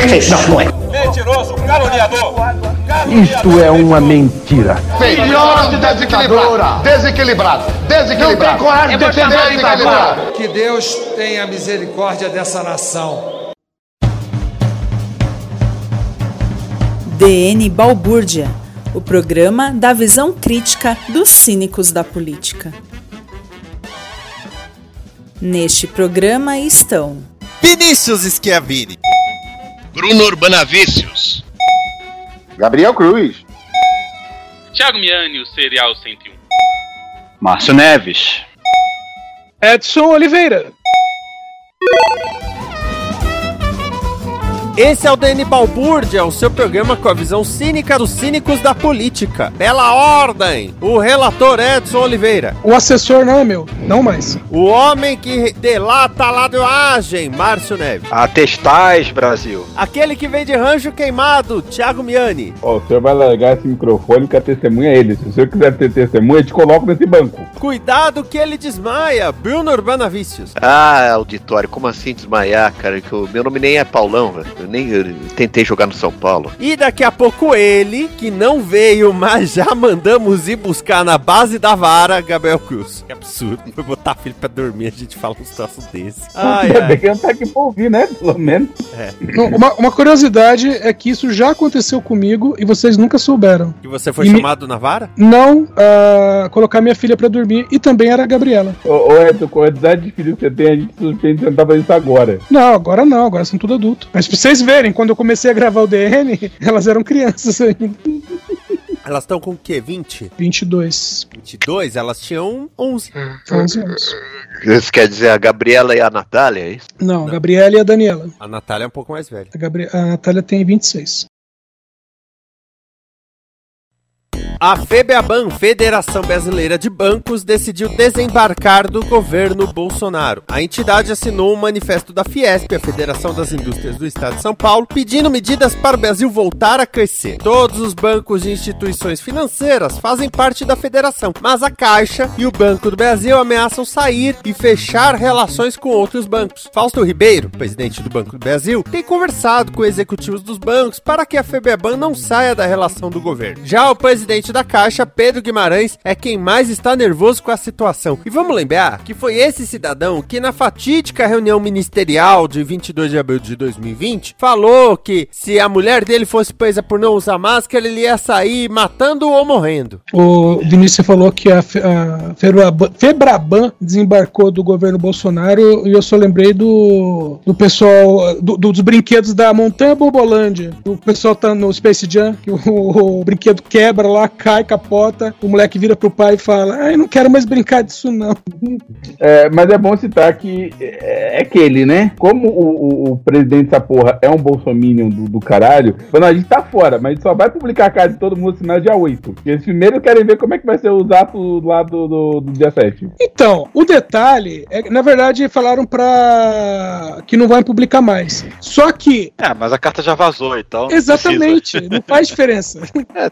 Perfeito. Não, não é. Mentiroso, caluniador. Isto é uma mentira. Melhor de desequilibrado. Desequilibrado. Desequilibrado. Não tem coragem de defender desequilibrado. Que Deus tenha misericórdia dessa nação. DN Balbúrdia, o programa da visão crítica dos cínicos da política. Neste programa estão Vinícius Schiavini. Bruno Urbanavícios. Gabriel Cruz. Thiago Miani, o Serial 101. Márcio Neves. Edson Oliveira. Esse é o DN Balbúrdia, o seu programa com a visão cínica dos cínicos da política. Bela ordem! O relator Edson Oliveira. O assessor não é meu, não mais. O homem que delata a ladroagem, Márcio Neves. Atestais, Brasil. Aquele que vem de rancho queimado, Thiago Miani. Ó, o senhor vai largar esse microfone que a testemunha é ele. Se o senhor quiser ter testemunha, eu te coloco nesse banco. Cuidado que ele desmaia, Bruno Urbanavícios. Ah, auditório, como assim desmaiar, cara? Que o meu nome nem é Paulão, velho. Nem eu tentei jogar no São Paulo. E daqui a pouco ele, que não veio, mas já mandamos ir buscar na base da vara, Gabriel Cruz. Que absurdo. Foi botar filho pra dormir, a gente fala um troço desse. Ai, Ainda bem que não tá aqui pra ouvir, né? Pelo menos. É. Não, Uma, uma curiosidade é que isso já aconteceu comigo e vocês nunca souberam. Que você foi E me- chamado na vara? Não ah, colocar minha filha pra dormir e também era a Gabriela. Ô, ô Edson, quantidade de filhos que você tem, a gente suspeita tentar fazer isso agora. Não, agora não, agora são tudo adulto. Mas pra vocês verem, quando eu comecei a gravar o DN, elas eram crianças ainda. Elas estão com o quê? 20? 22. 22? Elas tinham 11. 11 anos. Isso quer dizer a Gabriela e a Natália, é isso? Não, a Gabriela e a Daniela. A Natália é um pouco mais velha. A, Gabri... a Natália tem 26. A FEBEABAN, Federação Brasileira de Bancos, decidiu desembarcar do governo Bolsonaro. A entidade assinou um manifesto da Fiesp, a Federação das Indústrias do Estado de São Paulo, pedindo medidas para o Brasil voltar a crescer. Todos os bancos e instituições financeiras fazem parte da federação, mas a Caixa e o Banco do Brasil ameaçam sair e fechar relações com outros bancos. Fausto Ribeiro, presidente do Banco do Brasil, tem conversado com executivos dos bancos para que a FEBEABAN não saia da relação do governo. Já o presidente da Caixa, Pedro Guimarães, é quem mais está nervoso com a situação. E vamos lembrar que foi esse cidadão que na fatídica reunião ministerial de 22 de abril de 2020 falou que se a mulher dele fosse presa por não usar máscara, ele ia sair matando ou morrendo. O Vinícius falou que a, a Febraban, desembarcou do governo Bolsonaro e eu só lembrei do, do pessoal, do- dos brinquedos da Montanha Bombolândia. O pessoal tá no Space Jam, que o, o brinquedo quebra lá, cai, capota, o moleque vira pro pai e fala: Ai, não quero mais brincar disso não. É, mas é bom citar que é, é aquele, né? Como o, o- o presidente dessa porra é um bolsominion do, do caralho, falou, não, a gente tá fora, mas a gente só vai publicar a cara de todo mundo no dia 8. Porque eles primeiro querem ver como é que vai ser os atos lá do, do, do dia 7. Então, o detalhe é que, na verdade, falaram pra que não vai publicar mais. Só que É, mas a carta já vazou, então. não Exatamente, não faz diferença. É,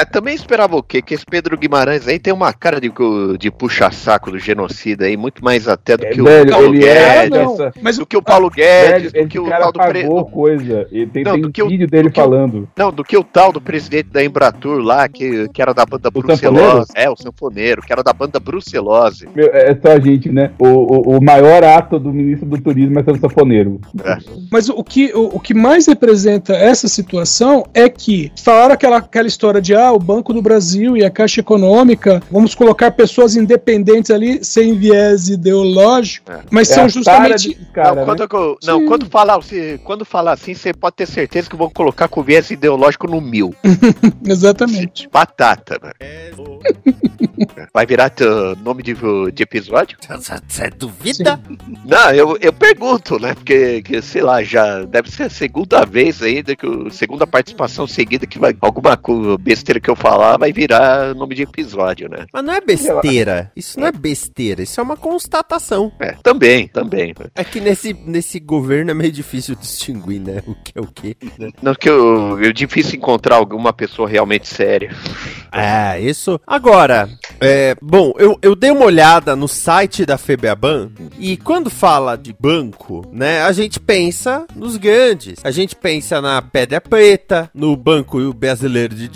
é, também esperava o quê? Que esse Pedro Guimarães aí tem uma cara de, de puxa-saco do genocida aí, muito mais até do que o velho, Paulo ele é Guedes, dessa- Mas do que o Paulo Guedes, Velho, do que o cara tal do pre... coisa. Ele tem, Não, tem do que o- vídeo dele que o- falando. Não, do que o tal do presidente da Embratur lá, que, que era da banda? Brucelose. É, o sanfoneiro, que era da banda Brucelose. Meu, é só a gente, né? O, o, o maior ato do ministro do turismo é ser um sanfoneiro. Mas o que, o, o que mais representa essa situação é que falaram aquela, aquela história de ah, o Banco do Brasil e a Caixa Econômica, vamos colocar pessoas independentes ali sem viés ideológico, mas É são justamente. cara, não, né? quando, eu- não, quando falar, se- quando falar assim, você pode ter certeza que vão colocar com viés ideológico no mil. Exatamente. Batata, né? Vai virar teu nome de, de episódio? Você duvida? Não, eu, eu pergunto, né? Porque, que, sei lá, já deve ser a segunda vez ainda, que o- segunda participação seguida que vai. Alguma besteira que eu falar vai virar nome de episódio, né? Mas não é besteira. Isso não é besteira. Isso é uma constatação. É, também, também. É que nesse, nesse governo é meio difícil distinguir, né? O que é o que. Né? Não, que eu, é difícil encontrar alguma pessoa realmente séria. É, isso. Agora, é, bom, eu, eu dei uma olhada no site da FEBEABAN e quando fala de banco, né, a gente pensa nos grandes. A gente pensa na Pedra Preta, no Banco Brasileiro de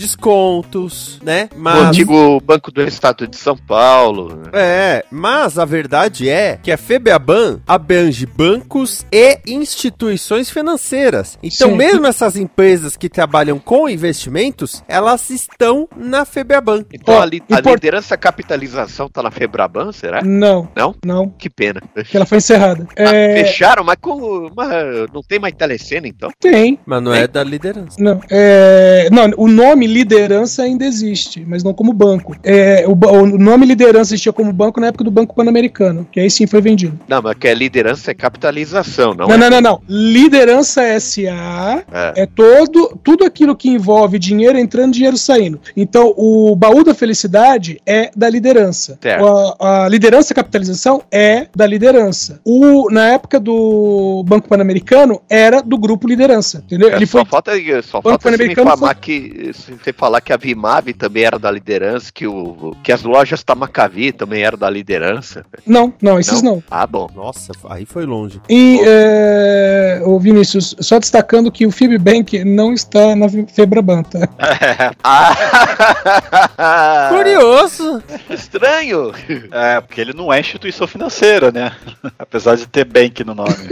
Né? O Mas. antigo Banco do Estado de São Paulo. né? É, mas a verdade é que a FEBEABAN abrange bancos e instituições financeiras. Então, Sim. mesmo essas empresas que trabalham com investimentos, elas estão na FEBEABAN. Então Ó, a, li- a import- liderança capitalização tá na Febraban, será? Não, Não? não, Que pena. que ela foi encerrada. Ah, É, Fecharam, mas, com, mas não tem mais telecena, então? tem. Mas não é da liderança. Não, é, não, o nome liderança ainda existe, mas não como banco. É, o, o nome liderança existia como banco na época do Banco Pan-Americano, que aí sim foi vendido. Não, mas que é liderança é capitalização, não, Não, é? não, não, não. Liderança SA É. é todo tudo aquilo que envolve dinheiro entrando, dinheiro saindo. Então, o baú da felicidade é da liderança. A, a liderança capitalização é da liderança. O, na época do Banco Pan-Americano, era do grupo liderança. Entendeu? É, Ele só foi. falta, só Banco falta você me informar foi- que se você falar que a Vimave também era da liderança, que, o, que as lojas Tamacavi também eram da liderança. Não, não, esses não. Ah, bom. Nossa, aí foi longe. E, é, ô Vinícius, só destacando que o Fibbank não está na Febraban, tá? ah, Curioso. estranho. É, porque ele não é instituição financeira, né? Apesar de ter bank no nome.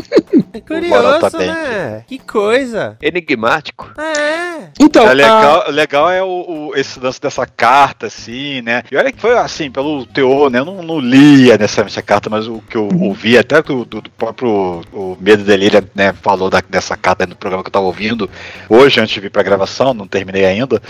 É tá curioso, né? Que coisa. Enigmático. É. Então, É a- legal, legal é o, o- esse lance dessa carta, assim, né? E olha que foi assim, pelo teor, né? Eu não, não lia necessariamente a carta, mas o que eu ouvi, até do, do- do próprio o Medo Delírio, né? Falou da- dessa carta no programa que eu tava ouvindo hoje, antes de vir pra gravação, não terminei ainda.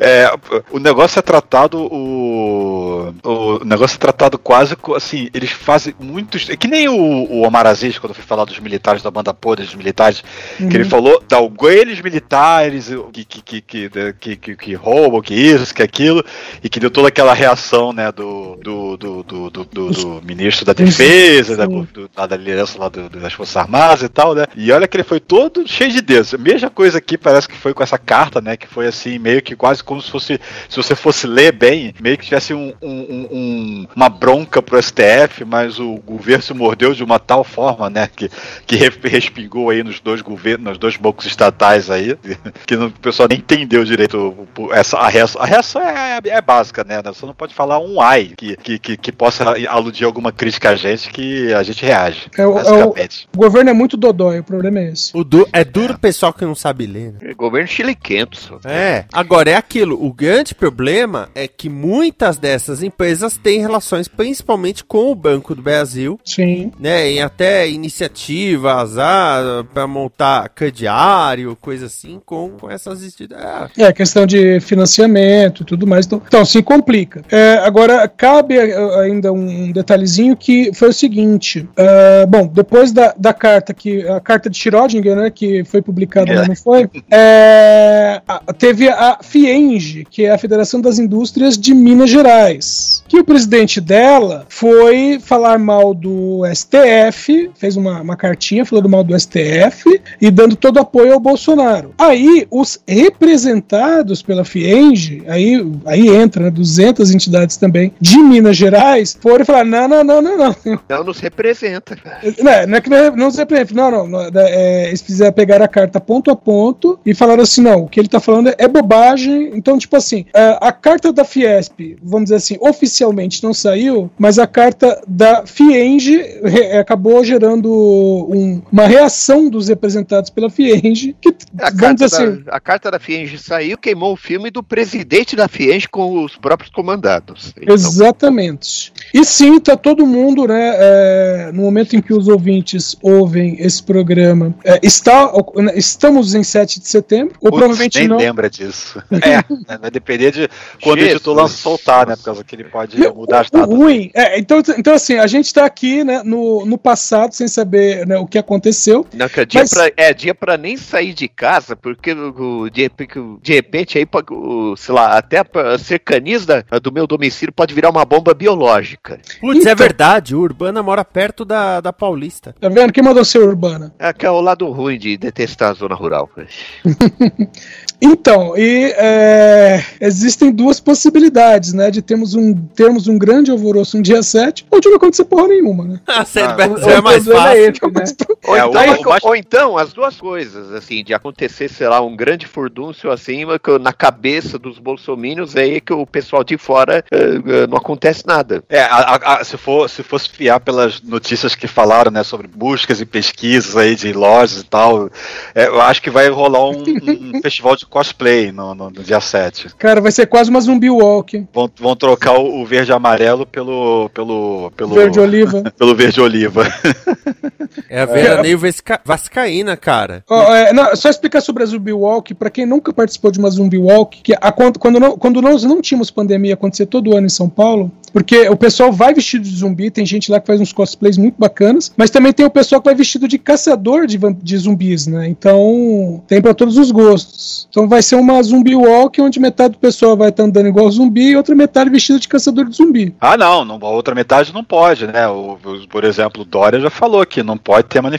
É, o negócio é tratado o, o negócio é tratado quase assim eles fazem muitos é que nem o, o Omar Aziz quando foi falar dos militares da banda podre dos militares Uhum. que ele falou da eles militares que que, que, que, que, que, que roubam que isso que aquilo e que deu toda aquela reação né do do, do, do, do, do- do ministro da defesa da, Sim. do- da liderança lá do- das forças armadas e tal né e olha que ele foi todo cheio de dedos a mesma coisa aqui parece que foi com essa carta né que foi assim meio que quase como se fosse se você fosse ler bem meio que tivesse um, um- um- um- uma bronca pro STF mas o governo se mordeu de uma tal forma né que que respingou aí nos dois governos nos dois bancos estatais aí que o pessoal nem entendeu direito essa a reação, a reação é, é básica né você não pode falar um ai que, que, que, que possa aludir alguma crítica a gente que a gente reage É o- é o- o governo é muito dodói, o problema é esse. O du- é duro o pessoal que não sabe ler, né? Governo chiliquento. É, agora é aquilo. O grande problema é que muitas dessas empresas têm relações principalmente com o Banco do Brasil, Sim. né? Em até iniciativas ah, para montar crediário, coisa assim, com, com essas instituições. É, questão de financiamento e tudo mais. Então, então se complica. É, agora, cabe eh, ainda um detalhezinho que foi o seguinte: ah, bom, depois da, da carta, que a carta de Schrödinger, né, que foi publicada, É. não foi, é, teve a FIENG, que é a Federação das Indústrias de Minas Gerais, que o presidente dela foi falar mal do STF, fez uma, uma cartinha também falando mal do STF e dando todo apoio ao Bolsonaro. Aí, os representados pela FIENG, aí, aí entra né, 200 entidades também de Minas Gerais, foram e falaram: não, não, não, não, não. Não nos representa. Não, é, não é que não, não nos representa, não, não. não é, eles fizeram pegar a carta ponto a ponto e falaram assim: não, o que ele tá falando é bobagem. Então, tipo assim, a, a carta da Fiesp, vamos dizer assim, oficialmente não saiu, mas a carta da FIENG re- acabou gerando um- uma reação dos representados pela FIENG, que, A carta, assim, da, a carta da Fienge saiu, queimou o filme do presidente da Fienge com os próprios comandados. Exatamente. E sim, tá todo mundo, né? é, no momento em que os ouvintes ouvem esse programa, é, está, estamos em 7 de setembro, ou provavelmente nem não. lembra disso. É, né, vai depender de quando o Jesus. editor lança soltar, né? Por causa que ele pode mudar as O datas. ruim. É, então, então, assim, a gente tá aqui né, no, no passado sem saber né, o que aconteceu. Não, que é dia, Mas- pra, é dia pra nem sair de casa, porque de, repente- de repente aí, sei lá, até a, cercanias do meu domicílio pode virar uma bomba biológica. Putz, é Então- verdade, o Urbana mora perto da, da Paulista. Tá vendo? Quem mandou ser urbana? É que é o lado ruim de detestar a zona rural. Então, e é, existem duas possibilidades, né? De termos um, termos um grande alvoroço no dia 7, ou de não acontecer porra nenhuma, né? Ah, sério, Ah, é mais problema fácil. é esse, né? Ou, É, então, o- o mais- ou então, as duas coisas, assim, de acontecer, sei lá, um grande furdúncio assim, na cabeça dos bolsomínios, aí que o pessoal de fora eh, eh, não acontece nada. É, a- a- a- se, for, se fosse fiar pelas notícias que falaram, né, sobre buscas e pesquisas aí de lojas e tal, é, eu acho que vai rolar um, um festival de cosplay no, no- no dia 7. Cara, vai ser quase uma zumbi walk. Vão, vão trocar o, o verde e amarelo pelo, pelo, pelo Verde oliva. pelo verde oliva. É a veraneio vasca... vascaína, cara. Ó, é, não, só explicar sobre a Zumbi Walk, pra quem nunca participou de uma Zumbi Walk, que a, quando, não- quando nós não tínhamos pandemia acontecer todo ano em São Paulo, porque o pessoal vai vestido de zumbi, tem gente lá que faz uns cosplays muito bacanas, mas também tem o pessoal que vai vestido de caçador de, de zumbis, né? Então tem pra todos os gostos. Então vai ser uma Zumbi Walk onde metade do pessoal vai estar andando igual zumbi e outra metade vestido de caçador de zumbi. Ah, não, não, a outra metade não pode, né? O, o- por exemplo, o Dória já falou que não pode ter manifestação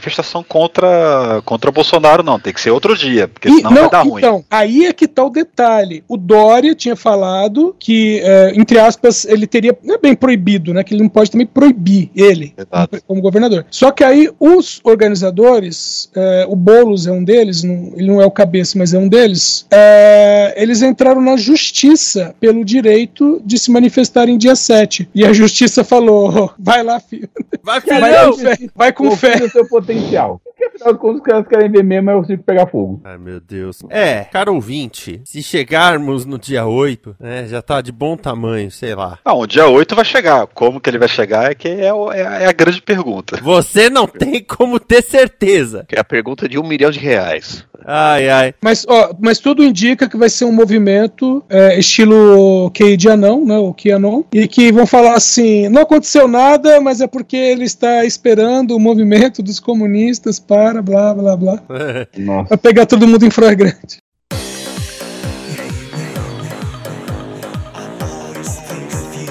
contra, contra o Bolsonaro, não. Tem que ser outro dia, porque E- senão vai dar ruim. então, aí é que tá o detalhe. O Dória tinha falado que, é, entre aspas, ele teria. Não é bem proibido, né? Que ele não pode também proibir ele Exato. como governador. Só que aí os organizadores, é, o Boulos é um deles, não- ele não é o cabeça, mas é um deles, é, eles entraram na justiça pelo direito de se manifestar em dia 7. E a justiça falou: vai lá, filho. Vai, Vai com filhão! fé. Vai com fé. Potencial. Porque afinal de contas, os caras querem ver mesmo é o circo pegar fogo. Ai, meu Deus. É, caro ouvinte, se chegarmos no dia 8, né, já tá de bom tamanho, sei lá. Não, o dia 8 vai chegar. Como que ele vai chegar é que é, é a- é a grande pergunta. Você não tem como ter certeza. Que é a pergunta de um milhão de reais. Ai, ai. Mas, ó, mas tudo indica que vai ser um movimento é, estilo Cade Anão, né, o Kianon, e que vão falar assim, não aconteceu nada, mas é porque ele está esperando o movimento dos comunistas para blá, blá, blá, para pegar todo mundo em flagrante.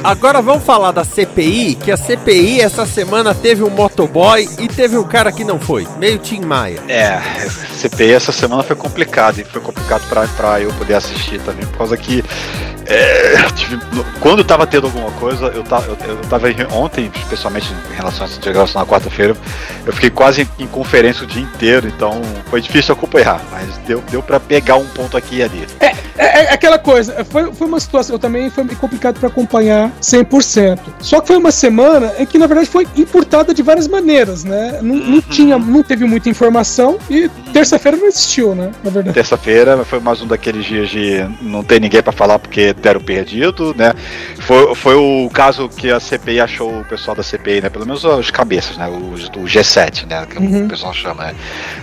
Agora vamos falar da CPI, que a CPI essa semana teve um motoboy e teve um cara que não foi, meio Tim Maia. É, CPI essa semana foi complicado, e foi complicado pra eu poder assistir também, por causa que é, tive- quando tava tendo alguma coisa, eu tava, eu, eu tava em- ontem, especialmente em relação a essa gravação na quarta-feira, eu fiquei quase em, em conferência o dia inteiro, então foi difícil acompanhar, mas deu, deu pra pegar um ponto aqui e ali. É, é aquela coisa, foi, foi uma situação, eu também foi complicado para acompanhar 100%. Só que foi uma semana em que, na verdade, foi importada de várias maneiras, né? Não, não tinha, não teve muita informação e terça-feira não existiu, né? Na verdade. Terça-feira foi mais um daqueles dias de não ter ninguém pra falar porque deram perdido, né? Foi, foi o caso que a CPI achou o pessoal da CPI, né? Pelo menos os cabeças, né? Os do G7, né? Que Uhum. o pessoal chama, né?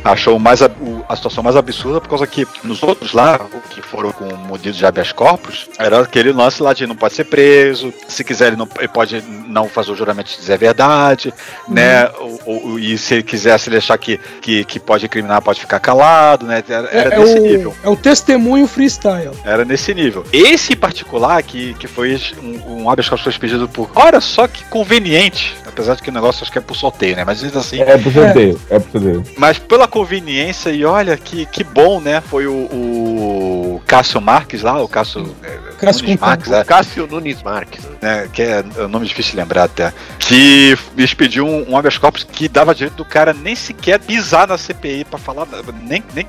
Achou mais a, a situação mais absurda por causa que nos outros lá, que foram com medidas de habeas corpus, era aquele lance lá de não pode ser preso, se quiser ele, não, ele pode não fazer o juramento de dizer a verdade, né? Ou, ou- e se ele quiser, se ele achar que, que, que pode incriminar, pode ficar calado, né? Era, era É, é desse o, nível. é o testemunho freestyle. Era nesse nível. Esse em particular, que, que foi um, um habeas corpus pedido por. Olha só que conveniente. Apesar de que o negócio acho que é por sorteio, né? Mas ainda assim. É pro sorteio, é pro sorteio. Mas pela conveniência, e olha que, que bom, né? Foi o, o Cássio Marques lá, o Cássio. é, Cássio Nunes Marques, é, Cássio Nunes Marques. né, que é um nome difícil de lembrar até, que eles pediam um, um habeas corpus que dava direito do cara nem sequer pisar na CPI pra falar, nem, nem,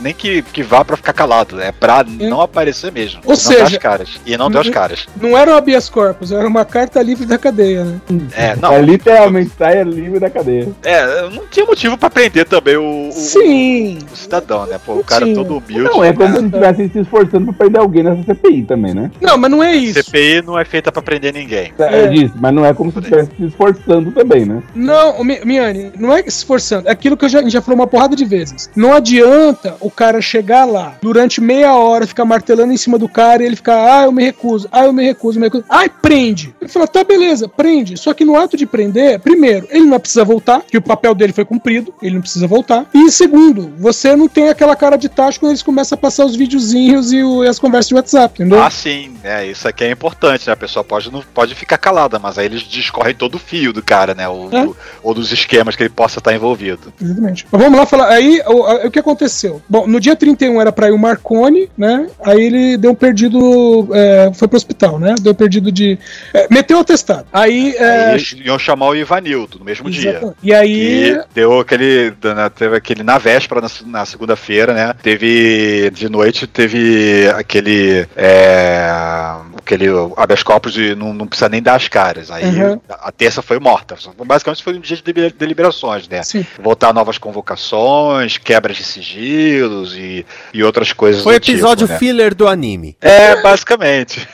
nem que, que vá pra ficar calado, é pra não aparecer mesmo. Ou não seja, as caras. E não deu as caras. Não era um habeas corpus, era uma carta livre da cadeia, né? É, não, É literalmente saia livre da cadeia. é, não tinha motivo pra prender também o, o, Sim. o cidadão, né? Pô, o cara tinha. todo humilde. Não, é como né? se estivessem se esforçando pra prender alguém nessa CPI também, né? Não, mas não é isso. CPI não é feita pra prender ninguém. É. disso, mas não é como se estivesse se esforçando também, né? Não, Miane, não é se esforçando. É aquilo que eu já, a gente já falou uma porrada de vezes. Não adianta o cara chegar lá durante meia hora, ficar martelando em cima do cara e ele ficar, ah, eu me recuso, ah, eu me recuso, eu me recuso. Ai, prende. Ele fala, tá, beleza, prende. Só que no ato de prender, primeiro, ele não precisa voltar, que o papel dele foi cumprido, ele não precisa voltar. E segundo, você não tem aquela cara de tacho quando eles começam a passar os videozinhos e, o- e as conversas de WhatsApp, entendeu? Ah, sim, é, isso aqui é importante, né? A pessoa pode, não, pode ficar calada, mas aí eles discorrem todo o fio do cara, né? Ou, É. do- ou dos esquemas que ele possa estar envolvido. Exatamente. Mas vamos lá falar. Aí, o, o que aconteceu? Bom, no dia 31 era pra ir o Marconi, né? Aí ele deu um perdido. é, foi pro hospital, né? Deu perdido de. é, meteu o atestado. Aí. é, Aí eles iam chamar o Ivanildo no mesmo dia. Exatamente. E aí- E deu aquele. né, Teve aquele na véspera, na, na segunda-feira, né? Teve. De noite, teve aquele. É, é aquele habeas corpus de não, não precisa nem dar as caras. Aí Uhum. a, a terça foi morta. Basicamente foi um dia de deliber- deliberações, né? Sim. Voltar novas convocações, quebras de sigilos e, e outras coisas Foi do tipo, episódio né? filler do anime. É, basicamente.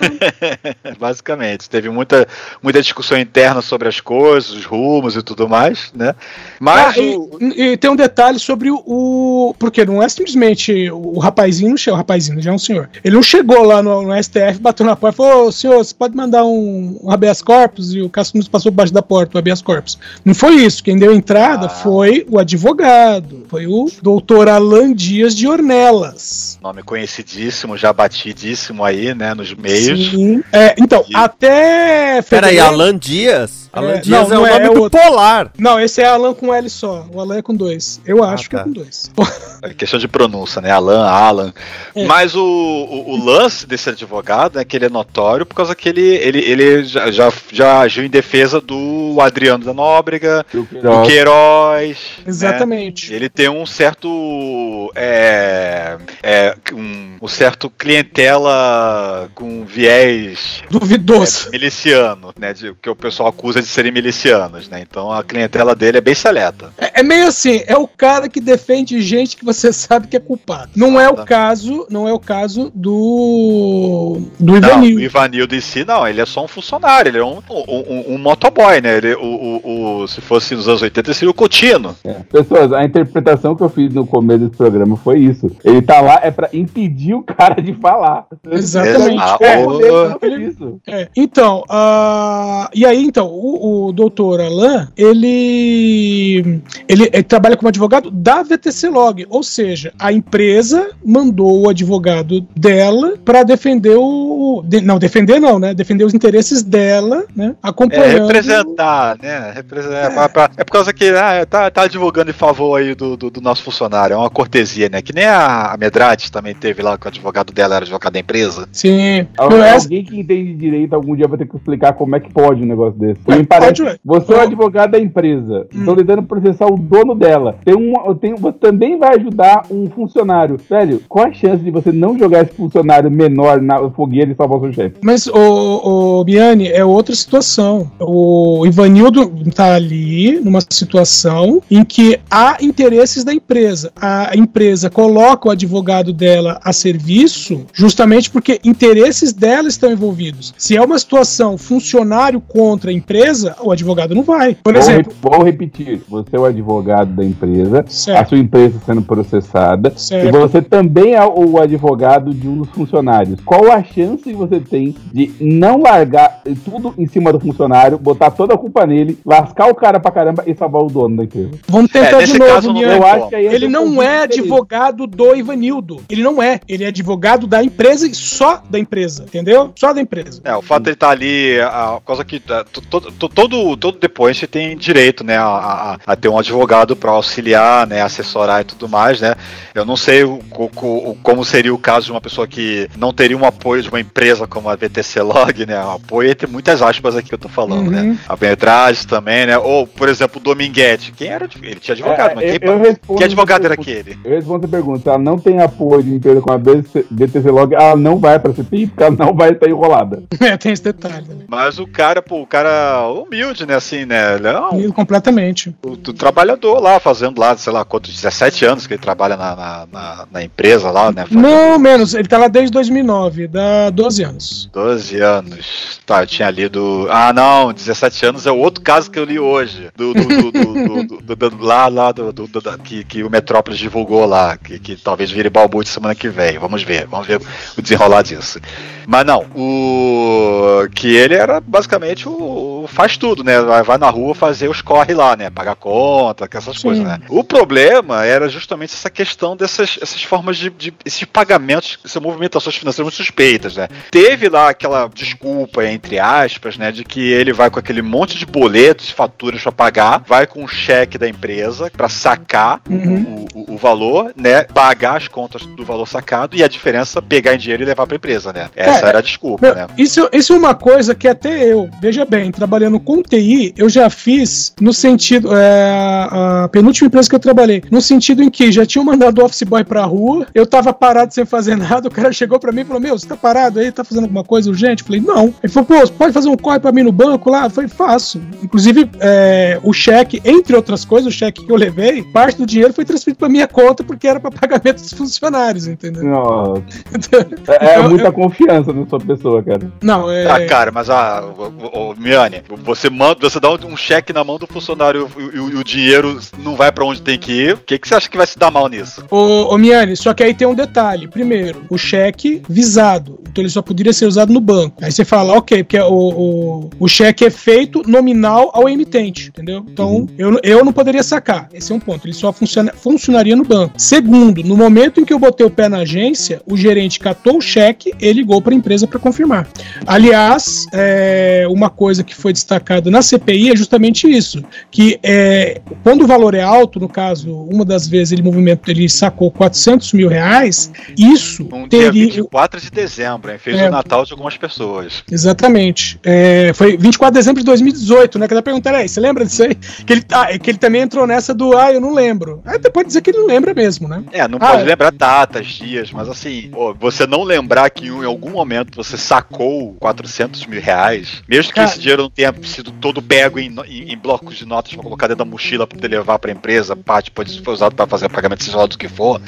basicamente. Teve muita, muita discussão interna sobre as coisas, os rumos e tudo mais, né? Mas Ah, o- e, e tem um detalhe sobre o, o- Porque não é simplesmente o, o rapazinho, não chegou, o rapazinho já é um senhor. Ele não chegou lá no, no STF, bateu na porta e falou: Ô senhor, você pode mandar um, um habeas corpus? E o Cássio passou debaixo da porta, o habeas corpus. Não foi isso. Quem deu entrada Ah. foi o advogado, foi o doutor Alan Dias de Ornelas. nome conhecidíssimo, já batidíssimo aí, né, nos meios. Sim. É, então, até. Peraí, Alan Dias? Alan É, Dias não, é o não é, nome é do outro. Polar. Não, esse é Alan com L só. O Alan é com dois. Eu acho que é tá. com dois. É questão de pronúncia, né? Alan, Alan. É. Mas o, o, o lance desse advogado é que ele é por causa que ele, ele, ele já, já, já agiu em defesa do Adriano da Nóbrega, do Queiroz. Queiroz. né? Exatamente. Ele tem um certo. É, é, um, um certo clientela com viés Duvidoso. é, miliciano, né? De, que o pessoal acusa de serem milicianos, né? Então a clientela dele é bem seleta. É, é meio assim, é o cara que defende gente que você sabe que é culpado. Não é o caso, não é o caso do do Ivanil. O Ivanildo em si, não, ele é só um funcionário, ele é um, um, um- um motoboy, né? Ele, o, o, o- se fosse nos anos 80, seria o Cotino. Pessoas, a interpretação que eu fiz no começo desse programa foi isso. Ele tá lá é pra impedir o cara de falar. Exatamente. Ah, É, ele- isso. É, então, ah, e aí, então, o, o doutor Alain, ele, ele, ele trabalha como advogado da VTC Log, ou seja, a empresa mandou o advogado dela para defender o. de- não, defender não, né? Defender os interesses dela, né? É, Acompanhando. representar, né? Representar, é. pra- é por causa que ah, tá, tá advogando em favor aí do, do, do nosso funcionário, é uma cortesia, né? Que nem a, a Medrade também teve lá, que o advogado dela era advogado da empresa. Sim. Al- Não, essa- Alguém que entende direito algum dia vai ter que explicar como é que pode um negócio desse. Ué, Me parece, pode, ué. você é o advogado da empresa. Estão tentando processar o dono dela. Tem um, tem, você também vai ajudar um funcionário. Velho, qual a chance de você não jogar esse funcionário menor na fogueira e salvar o Mas, o, o Biane, é outra situação. O Ivanildo tá ali numa situação em que há interesses da empresa. A empresa coloca o advogado dela a serviço justamente porque interesses dela estão envolvidos. Se é uma situação funcionário contra a empresa, o advogado não vai. Por Vou, exemplo, re- vou repetir: você é o advogado da empresa, Certo. a sua empresa sendo processada, Certo. e você também é o advogado de um dos funcionários. Qual a chance de você tem de não largar tudo em cima do funcionário, botar toda a culpa nele, lascar o cara pra caramba e salvar o dono da empresa. Vamos tentar É, de novo, caso, Eu acho que aí é Ele não é advogado do Ivanildo. Ele não é. Ele é advogado da empresa e só da empresa. Entendeu? Só da empresa. É, o fato de ele estar ali, a coisa que a, to- to- to- todo, todo depoente tem direito, né, a, a- a ter um advogado para auxiliar, né, assessorar e tudo mais, né. Eu não sei o, co- co- como seria o caso de uma pessoa que não teria um apoio de uma empresa como a VTC Log, né, apoio entre muitas aspas aqui que eu tô falando, né. Uhum. A Petrage também, né, ou, por exemplo, o Dominguete, quem era, ele tinha advogado, É, mas eu- quem, eu respondo que advogado essa era aquele? Eu respondo a pergunta. Ela não tem apoio de empresa com a BTC, BTC Log, ela não vai pra CPI, porque ela não vai estar enrolada. É, tem esse detalhe. né? Mas o cara, pô, o cara humilde, né, assim, né, ele é um Completamente. do, do trabalhador lá, fazendo lá, sei lá, quantos, 17 anos que ele trabalha na, na, na- na empresa lá, né? fazendo Não, menos. Ele tá lá desde 2009. Dá 12 anos. 12 anos. Tá, eu tinha lido. Ah, não, 17 anos é o outro caso que eu li hoje. Do, do, do, do- lá, lá, do, que, que o Metrópolis divulgou lá, que, que talvez vire balbu de semana que vem. Vamos ver, vamos ver o desenrolar disso. Mas não, o. Que ele era basicamente o. faz tudo, né? Vai, na rua fazer os corre lá, né? Pagar conta, essas coisas, né? O problema era justamente essa questão dessas essas formas de, de esses pagamentos, essas movimentações financeiras muito suspeitas, né? Teve lá aquela desculpa, entre aspas, né? De que ele vai com aquele monte de boletos, faturas pra pagar, vai com o cheque da empresa pra sacar Uhum. o, o- o valor, né? Pagar as contas do valor sacado e a diferença pegar em dinheiro e levar pra empresa, né? Essa É, era a desculpa, Meu, né? Isso, isso é uma coisa que até eu, veja bem, trabalhando com TI, eu já fiz no sentido. é, a penúltima empresa que eu trabalhei, no sentido em que já tinham mandado o office boy pra rua, eu tava parado sem fazer nada, o cara chegou pra mim e falou: Meu, você tá parado aí, tá fazendo alguma coisa urgente? Eu falei: Não. Ele falou: Pô, você pode fazer um corre pra mim no banco lá? Eu falei: Faço. Inclusive, é, o cheque, entre outras coisas, o cheque que eu levei, parte do dinheiro foi transferido pra minha conta porque era pra pagamento dos funcionários, entendeu? Nossa. É, é Então, muita confiança na sua pessoa, cara. Não, é. Ah, cara, mas a. o, o, o- Miane, você manda, você dá um cheque na mão do funcionário e, o- e o dinheiro não vai pra onde tem que ir. O que, que você acha que vai se dar mal nisso? Ô, ô Miane, só que aí tem um detalhe. Primeiro, o cheque visado. Então ele só poderia ser usado no banco. Aí você fala, ok, porque o, o, o cheque é feito nominal ao emitente, entendeu? Então eu, eu não poderia sacar. Esse é um ponto. Ele só funciona, funcionaria no banco. Segundo, no momento em que eu botei o pé na agência, o gerente catou o cheque e ligou para a empresa para confirmar. Aliás, é, uma coisa que foi destacada na CPI é justamente isso, que é, quando o valor é alto, no caso, uma das vezes ele movimento ele sacou 400 mil reais, isso Um dia teria 24 de dezembro, hein? Fez É. o Natal de algumas pessoas. Exatamente. É, foi 24 de dezembro de 2018, né? Que eu perguntar, aí, você lembra disso aí? Que ele, ah, que ele também entrou nessa do, ah, eu não lembro. Aí pode dizer que ele não lembra mesmo, né? É, não Ah, pode é. lembrar datas, dias, mas assim, pô, você não lembrar que em algum momento você sacou 400 mil reais, mesmo que Cara- esse dinheiro tenha sido todo pego em, no- em- em blocos de notas pra colocar dentro da mochila pra poder levar pra empresa, parte pode ser usado pra fazer pagamento, seja lá do que for,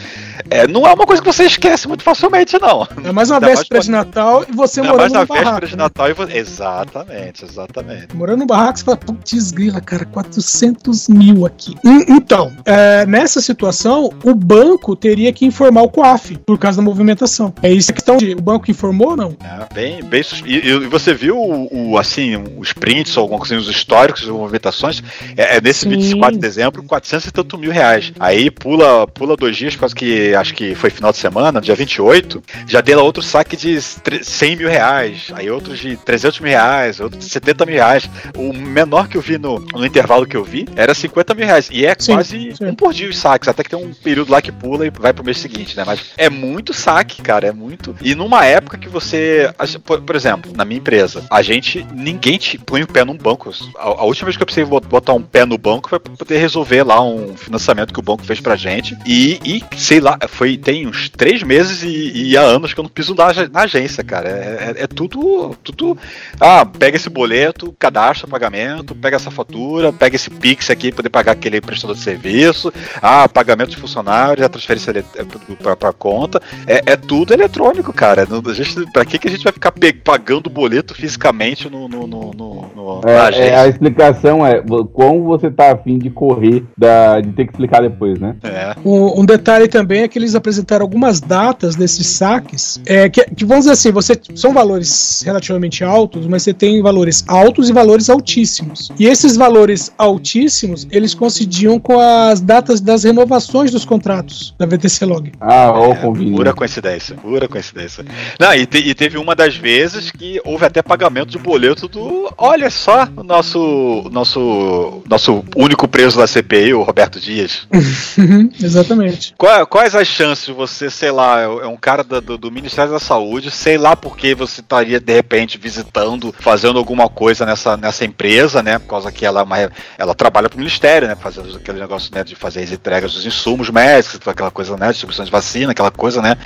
é, não é uma coisa que você esquece muito facilmente, não. É mais uma véspera de Natal e você Ainda mais morando na no véspera barraco. de? Natal e você... Exatamente, exatamente. Morando no barraco, você fala, putz, grila, cara, 400 mil aqui. Hum, Então, é, nessa situação, o banco teria que informar o COAF por causa da movimentação. É isso a questão de o banco informou ou não? É, bem, bem e, e você viu o, o, assim, os prints ou alguma coisa assim, os históricos das movimentações? É, é nesse Sim. 24 de dezembro, 400 e tanto mil reais. Aí pula, pula dois dias, causa que acho que foi final de semana, dia 28, já deu outro saque de tre- 100 mil reais, aí outros de 300 mil reais, outros de 70 mil reais. O menor que eu vi no, no intervalo que eu vi era 50 mil reais. E é Sim, quase sim. um por dia os saques, até que tem um período lá que pula e vai pro mês seguinte, né? Mas é muito saque, cara, é muito. E numa época que você. Por, por exemplo, na minha empresa, a gente. Ninguém te põe o pé num banco. A, a última vez que eu precisei bot- botar um pé no banco foi pra poder resolver lá um financiamento que o banco fez pra gente. E, e sei lá, foi tem uns três meses e, e há anos que eu não piso na, na agência, cara. É, é- é tudo. tudo. Ah, pega esse boleto, cadastra o pagamento, pega essa fatura, pega esse Pix aqui pra poder pagar aquele prestador de serviço. Ah, pagamento de funcionários, a transferência é pra, pra, conta. É, é tudo eletrônico, cara. A gente, pra que, que a gente vai ficar pagando boleto fisicamente no, no, no, no- no É, na é, a explicação é como você tá afim de correr, da, de ter que explicar depois, né? É. Um, um detalhe também é que eles apresentaram algumas datas desses saques, é, que, que vamos dizer assim, você são valores relativamente altos, mas você tem valores altos e valores altíssimos. E esses valores altíssimos, eles coincidiam com as datas das renovações dos contratos da VTC Log. Ah, ó, É, Pura coincidência, pura coincidência. Não, e, te- e teve uma das vezes que houve até pagamento de boleto do. Olha só, o nosso, nosso, nosso único preso da CPI, o Roberto Dias. Exatamente. Qua- Quais as chances de você, sei lá, é um cara do, do Ministério da Saúde, sei lá por que você estaria de repente visitando, fazendo alguma coisa nessa, nessa empresa, né? Por causa que ela, é uma- ela trabalha pro Ministério, né? Fazendo aquele negócio né, de fazer as entregas dos insumos médicos, aquela coisa, né? Distribuição de vacina, aquela coisa, né?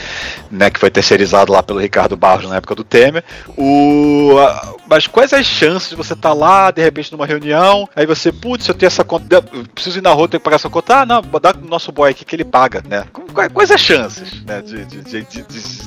né que foi terceirizado lá pelo Ricardo Barros na época do Temer. O, a- mas quais as chances de você estar lá, de repente, numa reunião, aí você, putz, eu tenho essa conta, preciso ir na rua, tenho que pagar essa conta. Ah, não, dá pro nosso boy aqui que ele paga, né? Quais, as chances, né, de, de,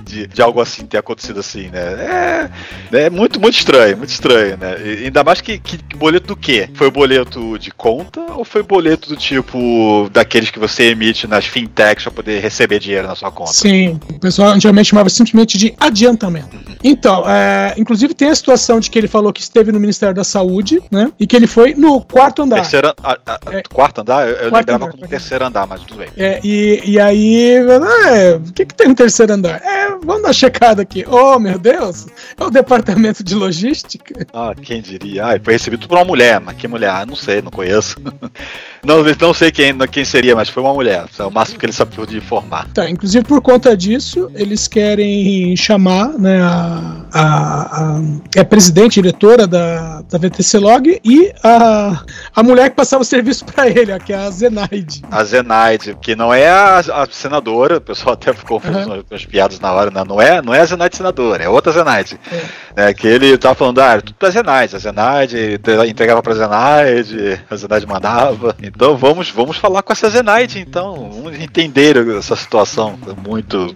de, de, algo assim ter acontecido assim, né? É, é muito, muito estranho, muito estranho, né? E ainda mais que, que, que boleto do quê? Foi boleto de conta ou foi boleto do tipo daqueles que você emite nas fintechs pra poder receber dinheiro na sua conta? Sim, o pessoal antigamente chamava simplesmente de adiantamento. Então, é, inclusive tem a situação de que ele falou que esteve no Ministério da Saúde, né? E que ele foi no quarto andar. Terceiro, a- a- quarto andar? Eu, eu lembrava andar, como terceiro andar, mas tudo bem. É, e, e aí, é, o que, que tem no terceiro andar? É, vamos dar uma checada aqui. Oh, meu Deus, é o departamento de logística. Ah, quem diria? Ah, foi recebido por uma mulher, mas que mulher? Ah, não sei, não conheço. não, não sei quem, quem seria, mas foi uma mulher. É o máximo que ele sabe de informar. Tá, inclusive por conta disso, eles querem chamar né, a, a, a, a presidente, diretora da, da VTC Log e a, a mulher que passava o serviço pra ele, ó, que é a Zenaide. A Zenaide, que não é a, a senadora, o pessoal até ficou Uhum. com as piadas na hora, não, não é, não é a Zenaide senadora, é outra Zenaide. É. que ele tava falando, ah, tudo da Zenaide, a Zenaide entre- entregava pra Zenaide, a Zenaide mandava. Então vamos, vamos falar com essa Zenaide, então, vamos entender essa situação. Muito.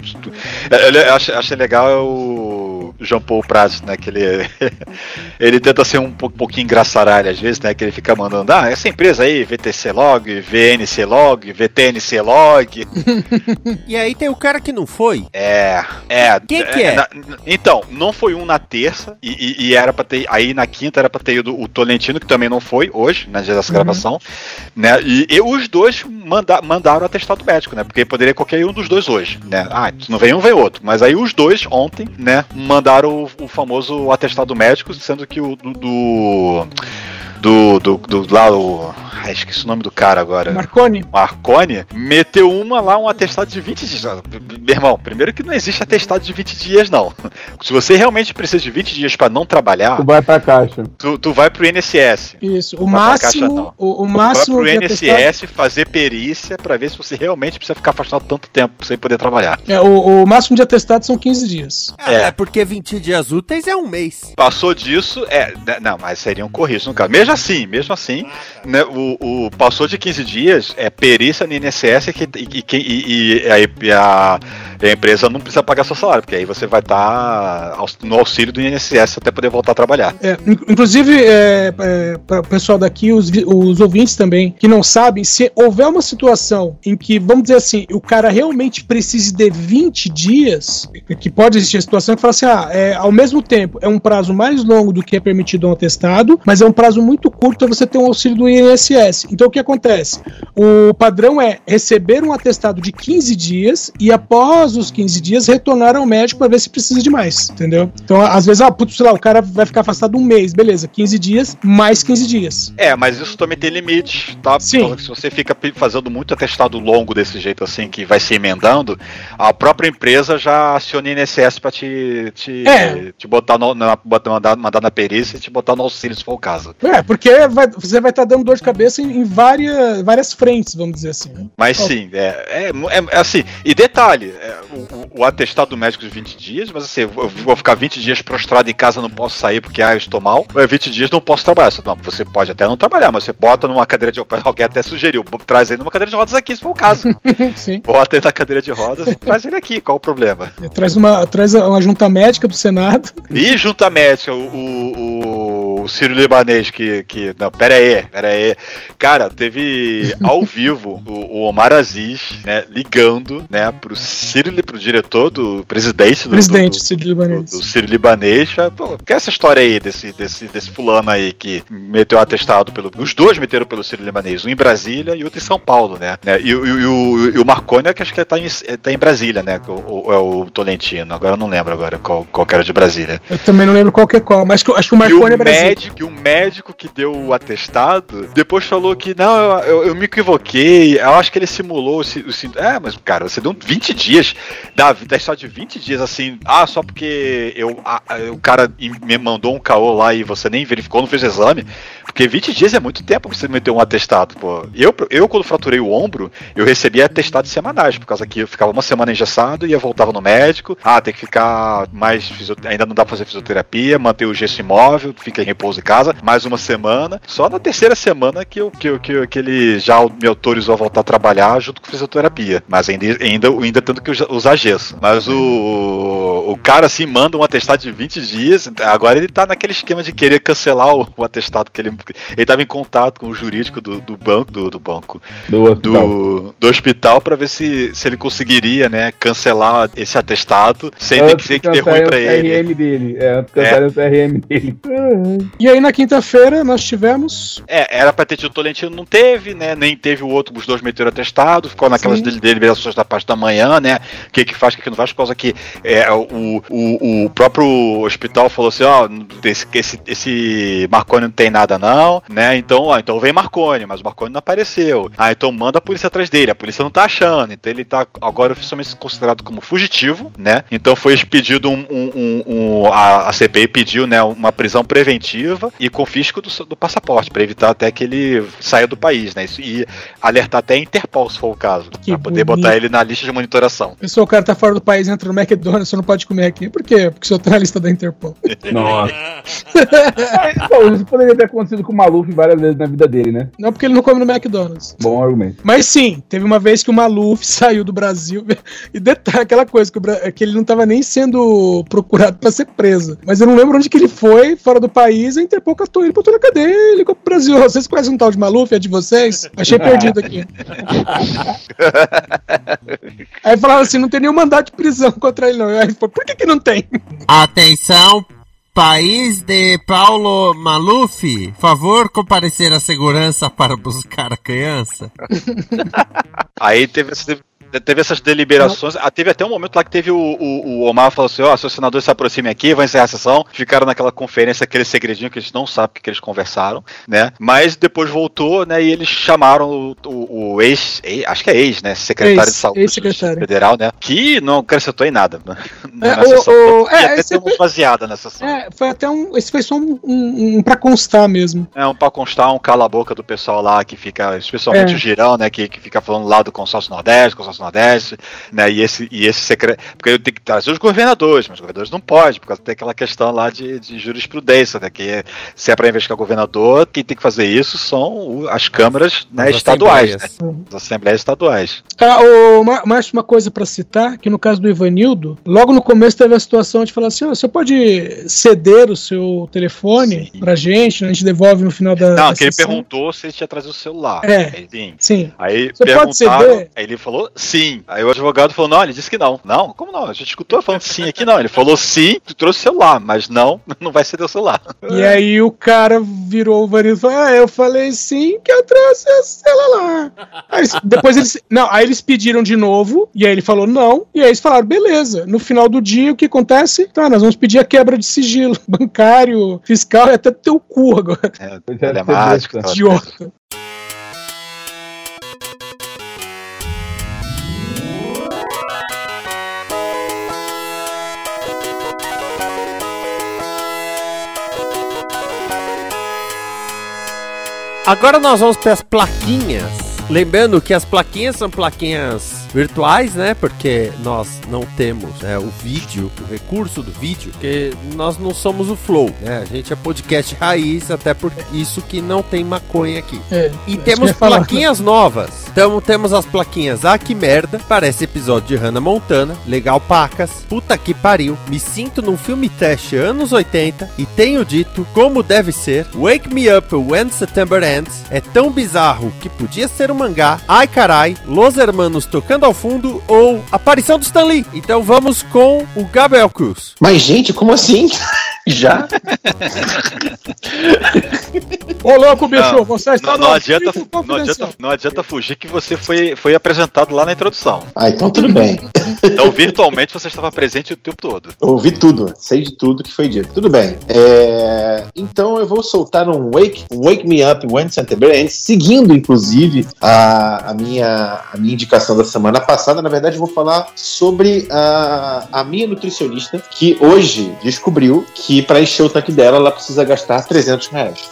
é, Ele, eu achei, achei legal é o Jean Paul Prats, né? Que ele, ele tenta ser um pouco- pouquinho engraçaralho às vezes, né? Que ele fica mandando, ah, essa empresa aí, VTC Log, VNC Log, VTNC Log. E aí tem o cara que não foi. É, é. Quem que é? na- então, não foi um na terça e, e- e era pra ter. Aí na quinta era pra ter ido o Tolentino, que também não foi hoje, na dia dessa gravação. Né? E, e os dois manda, mandaram o atestado médico, né? Porque poderia qualquer um dos dois hoje, né? Ah, se não vem um, vem outro. Mas aí os dois ontem, né, mandaram o, o famoso atestado médico, sendo que o do. do do, do, do lá, o. Ai, esqueci o nome do cara agora. Marconi? Marconi meteu uma lá, um atestado de 20 dias. Meu irmão, primeiro que não existe atestado de 20 dias, não. Se você realmente precisa de 20 dias pra não trabalhar, Tu vai pra caixa. tu, tu vai pro INSS. Isso, o vai caixa, máximo, não. o, o Tu máximo vai de pro atestado- INSS fazer perícia pra ver se você realmente precisa ficar afastado tanto tempo sem poder trabalhar. É, o, o máximo de atestado são 15 dias. É, é porque 20 dias úteis é um mês. Passou disso, é. né, Não, mas seriam corridos no caso. Mesmo assim, mesmo assim, né, o, o- passou de 15 dias, é perícia no INSS que, e, e, e- e aí a, a empresa não precisa pagar seu salário, porque aí você vai estar no auxílio do INSS até poder voltar a trabalhar. É, in- inclusive, é, é, para o pessoal daqui, os, os ouvintes também, que não sabem, se houver uma situação em que, vamos dizer assim, o cara realmente precise de 20 dias, que pode existir a situação que fala assim, ah, é, ao mesmo tempo, é um prazo mais longo do que é permitido um atestado, mas é um prazo muito curto para você ter um auxílio do INSS. Então, o que acontece? O padrão é receber um atestado de 15 dias e, após os 15 dias, retornar ao médico para ver se precisa de mais, entendeu? Então, às vezes, ah, putz, sei lá, o cara vai ficar afastado um mês, beleza, 15 dias, mais 15 dias. É, mas isso também tem limite, tá? Sim. Se você fica fazendo muito atestado longo desse jeito assim, que vai se emendando, a própria empresa já aciona o INSS pra te, te, É. te botar, no, na, mandar, mandar na perícia e te botar no auxílio se for o caso. É, porque vai- você vai estar dando dor de cabeça em, em várias, várias frentes, vamos dizer assim. Mas Ó, sim, é, é, é- é assim. E detalhe, é, o, o- atestado médico de 20 dias, mas assim, eu vou- ficar 20 dias prostrado em casa, não posso sair porque ah, eu estou mal. É 20 dias não posso trabalhar. Não, você pode até não trabalhar, mas você bota numa cadeira de rodas. Alguém até sugeriu, traz ele numa cadeira de rodas aqui, se for o caso. Sim. Bota ele na cadeira de rodas e traz ele aqui, qual o problema? Traz uma, traz uma junta médica pro Senado. E junta médica, o, o, o, o Ciro Libanês que, que. Não, pera aí, pera aí. Cara, teve ao vivo o, o Omar Aziz, né, ligando, né, pro Ciro, pro diretor do presidente do, Presidente, do, do, Ciro Libanês. do Ciro Libanês. fala, Pô, que é essa história aí desse, desse, desse fulano aí que meteu atestado pelo. Os dois meteram pelo Ciro Libanês, um em Brasília e outro em São Paulo, né? né, E, o- e o, e o Marconi, que acho que ele tá em, tá em Brasília, né? o- o- É o Tolentino. Agora eu não lembro agora qual, qual que era de Brasília. Eu também não lembro qual que é qual, mas acho que o E Marconi é o, Brasil. médico, e o médico que deu o atestado depois falou que não, eu, eu- eu me equivoquei, eu acho que ele simulou o, o sim- É, mas cara, você deu 20 dias, da, história de 20 dias assim, ah, só porque eu, a- o cara me mandou um caô lá e você nem verificou, não fez exame. Porque 20 dias é muito tempo pra você meter um atestado, pô. Eu, eu quando fraturei o ombro, eu recebia atestados semanais, por causa que eu ficava uma semana engessado, ia voltava no médico, ah, tem que ficar mais, ainda não dá pra fazer fisioterapia, manter o gesso imóvel, fica em repouso em casa, mais uma semana. Só na terceira semana que, eu, que, eu- que, eu- que ele já me autorizou a voltar a trabalhar junto com fisioterapia. Mas ainda, ainda, ainda tendo que usa- usar gesso. Mas o, o cara assim manda um atestado de 20 dias, agora ele tá naquele esquema de querer cancelar o, o atestado que ele. Ele tava em contato com o jurídico do, do banco, do, do banco, Do hospital. do, do hospital para ver se, se ele conseguiria, né, cancelar esse atestado sem ter que, ser que dê ruim pra o ele. CRM dele. É, cancelar o CRM dele. E aí na quinta-feira nós tivemos. É, era pra ter tido o Tolentino, não teve, né? Nem teve o outro, os dois meteram atestado, ficou naquelas Sim. dele- deliberações da parte da manhã, né? O que que faz, o que que não faz, por causa que é, o, o, o próprio hospital falou assim, ó, esse, esse, esse Marconi não tem nada não, né? Então, ó, então vem Marconi, mas o Marconi não apareceu. Ah, então manda a polícia atrás dele, a polícia não tá achando, então ele tá agora oficialmente considerado como fugitivo, né? Então foi expedido um, um, um- um- a, a CPI pediu, né, uma prisão preventiva e confisco do, do passaporte, para evitar até que ele saia do país, né? Isso, e alertar até a Interpol, se for o caso, pra poder bonito. botar ele na lista de monitoração. Pessoal, o cara tá fora do país, entra no McDonald's, você não pode comer aqui. Por quê? Porque você tá na lista da Interpol. Nossa. Pô, isso poderia ter acontecido com o Maluf várias vezes na vida dele, né? Não porque ele não come no McDonald's. Bom argumento. Mas sim, teve uma vez que o Maluf saiu do Brasil. E detalhe, aquela coisa, que, o Bra- que ele não tava nem sendo procurado pra ser preso. Mas eu não lembro onde que ele foi, fora do país, a Interpol catou ele, botou na cadeia e ligou pro Brasil. Vocês conhecem um tal de Maluf? É de vocês? Achei perdido aqui. Aí falaram assim: não tem nenhum mandato de prisão contra ele, não. Aí ele falou, por que, que não tem? Atenção, país de Paulo Maluf, favor comparecer à segurança para buscar a criança. Aí teve essa- Teve essas deliberações, ah, teve até um momento lá que teve o, o, o Omar falou assim, ó, seus senadores se aproximem aqui, vão encerrar a sessão, ficaram naquela conferência, aquele segredinho que eles não sabem o que, que eles conversaram, né, mas depois voltou, né, e eles chamaram o, o- o ex, ex- acho que é ex, né, secretário Ex- de saúde ex-secretário. federal, né, que não acrescentou em nada, né, É, o- o- é, até ter uma baseada nessa sessão. É, foi até um. Esse foi só um, um, um pra constar mesmo. É um pra constar um cala-boca do pessoal lá que fica, especialmente É. o girão, né? Que, que fica falando lá do consórcio Nordeste, consórcio Nordeste, né? E esse, e esse secreto. Porque eu tenho que trazer os governadores, mas os governadores não podem, porque tem aquela questão lá de, de jurisprudência, né? Que se é pra investigar governador, quem tem que fazer isso são o- as câmaras né, As estaduais, assembleias. né? As assembleias estaduais. Ah, o, Ma- Márcio, uma coisa pra citar, que no caso do Ivanildo, logo no começo teve a situação de falar assim, ó, você pode ceder o seu telefone pra gente, a gente devolve no final da, Não, da que ele perguntou se ele tinha trazido o celular. É. Aí, sim. Sim. Aí Você pode perguntaram, ceder? aí ele falou sim. Aí o advogado falou, não, ele disse que não. Não, como não? A gente escutou falando sim aqui, não. Ele falou sim, tu trouxe o celular, mas não, não vai ceder o celular. E aí o cara virou o Vanildo e falou: Ah, eu falei sim que eu trouxe o celular. Aí eles- depois eles. Não, aí eles pediram de novo, e aí ele falou não, e aí eles falaram: beleza. No final do dia, o que acontece? Tá, nós vamos pedir a quebra de sigilo bancário, fiscal e até teu cu agora. É, é, telemático. aquela Idiota. Agora nós vamos para as plaquinhas. Lembrando que as plaquinhas são plaquinhas virtuais, né? Porque nós não temos né, o vídeo, o recurso do vídeo, porque nós não somos o Flow, né? A gente é podcast raiz, até por isso que não tem maconha aqui. É, E temos plaquinhas novas. Então temos as plaquinhas. Ah, que merda, parece episódio de Hannah Montana, legal pacas, puta que pariu, me sinto num filme trash anos 80 e tenho dito, como deve ser, Wake Me Up When September Ends. É tão bizarro que podia ser um mangá, ai carai, Los Hermanos tocando ao fundo ou aparição do Stan Lee. Então vamos com o Gabriel Cruz. Mas gente, como assim? Já? Ô louco, bicho, Não, você está Não, não adianta, não, adianta, não adianta fugir que você foi, foi apresentado lá na introdução. Ah, então tudo bem. Então, virtualmente, você estava presente o tempo todo. Eu ouvi tudo, sei de tudo que foi dito. Tudo bem. É, Então eu vou soltar um Wake, Wake Me Up When Ends, seguindo, inclusive, a, a, minha, a minha indicação da semana passada. Na verdade, eu vou falar sobre a, a minha nutricionista, que hoje descobriu que para encher o tanque dela, ela precisa gastar 300 reais.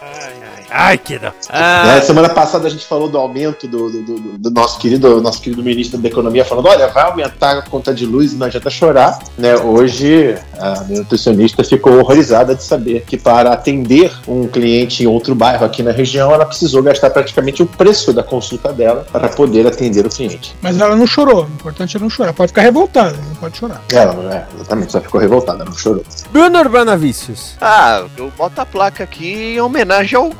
Ai, que não. Né, semana passada a gente falou do aumento do, do, do- do nosso querido nosso querido ministro da Economia falando, olha, vai aumentar a conta de luz e não adianta chorar. Né, hoje a minha nutricionista ficou horrorizada de saber que para atender um cliente em outro bairro aqui na região, ela precisou gastar praticamente o preço da consulta dela para poder atender o cliente. Mas ela não chorou. O importante é não chorar. Pode ficar revoltada, não pode chorar. Ela, não é, exatamente, só ficou revoltada, não chorou. Bruno Urbanavícios. Ah, eu boto a placa aqui em homenagem ao.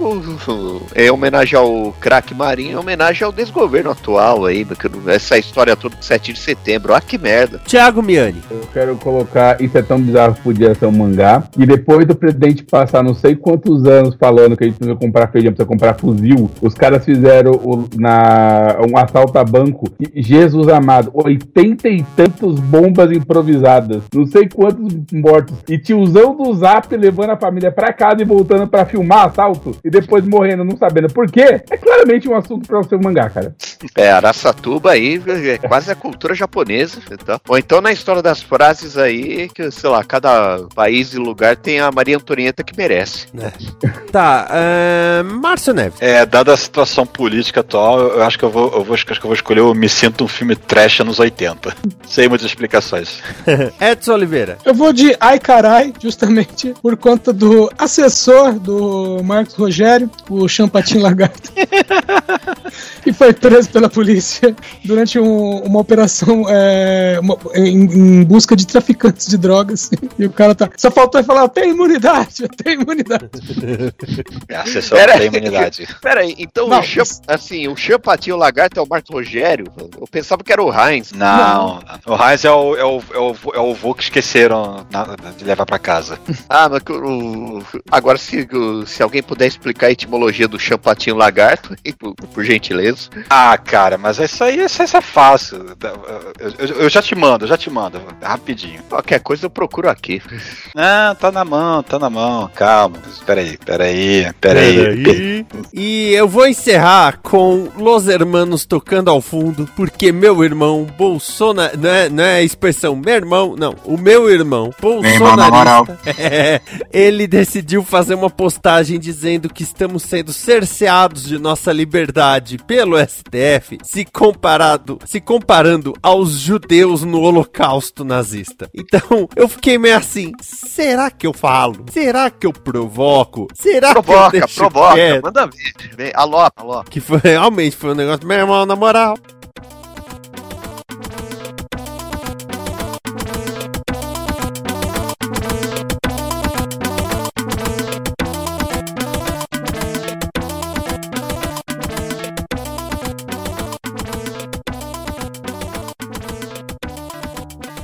Em homenagem ao craque Marinho, em homenagem ao desgoverno atual aí, porque essa história toda do 7 de setembro. Ah, que merda. Thiago Miani. Eu quero colocar Isso é tão bizarro que podia ser um mangá. E depois do presidente passar não sei quantos anos falando que a gente precisa comprar feijão, precisa comprar fuzil, os caras fizeram o- na, um assalto a banco. E, Jesus amado, oitenta e tantos bombas improvisadas. Não sei quantos mortos. E tiozão do zap levando a família pra casa e voltando pra filmar assalto. E depois morrendo, não sabendo por quê. É claramente um assunto pra ser um mangá, cara. É, Araçatuba aí é quase a cultura japonesa. Então. Ou então na história das frases aí, que, sei lá, cada país e lugar tem a Maria Antonieta que merece. Tá, é, Márcio Neves. É, dada a situação política atual, eu acho que eu vou, eu vou, acho que eu vou escolher o Me Sinto um filme trash anos 80. Sem muitas explicações. Edson Oliveira. Eu vou de Ai Carai, justamente por conta do assessor do Marcos Rogério, o Champatinho Lagarto, que foi preso pela polícia durante um- uma operação é, uma- em, em busca de traficantes de drogas. E o cara tá. Só faltou ele falar: eu tenho imunidade, eu tenho imunidade. É, a sessão Pera tem imunidade. Pera aí, então Não, o Cham- assim, o Champatinho Lagarto é o Marcos Rogério? Eu pensava que era o Heinz. Não, o Heinz é o, é o, é o, é o vô que esqueceram na- de levar pra casa. Ah, mas o- agora se, o- se alguém puder explicar a etimologia do Champatinho Lagarto, por, por gentileza. Ah, cara, mas isso aí isso, isso é fácil. Eu, eu- eu já te mando, eu já te mando, rapidinho. Qualquer coisa eu procuro aqui. Ah, tá na mão, tá na mão, calma. Peraí, peraí, peraí. E eu vou encerrar com Los Hermanos tocando ao fundo, porque meu irmão Bolsonaro. Não é, não é a expressão meu irmão, não. O meu irmão é, ele decidiu fazer uma postagem dizendo que estamos sendo cerceados de nossa liberdade pelo STF, se comparado, se comparando aos judeus no Holocausto nazista. Então, eu fiquei meio assim, será que eu falo? Será que eu provoco? Será que eu Provoca, deixo provoca, quieto? manda ver. Vem, alô, alô. Que foi realmente foi um negócio, meu irmão, na moral.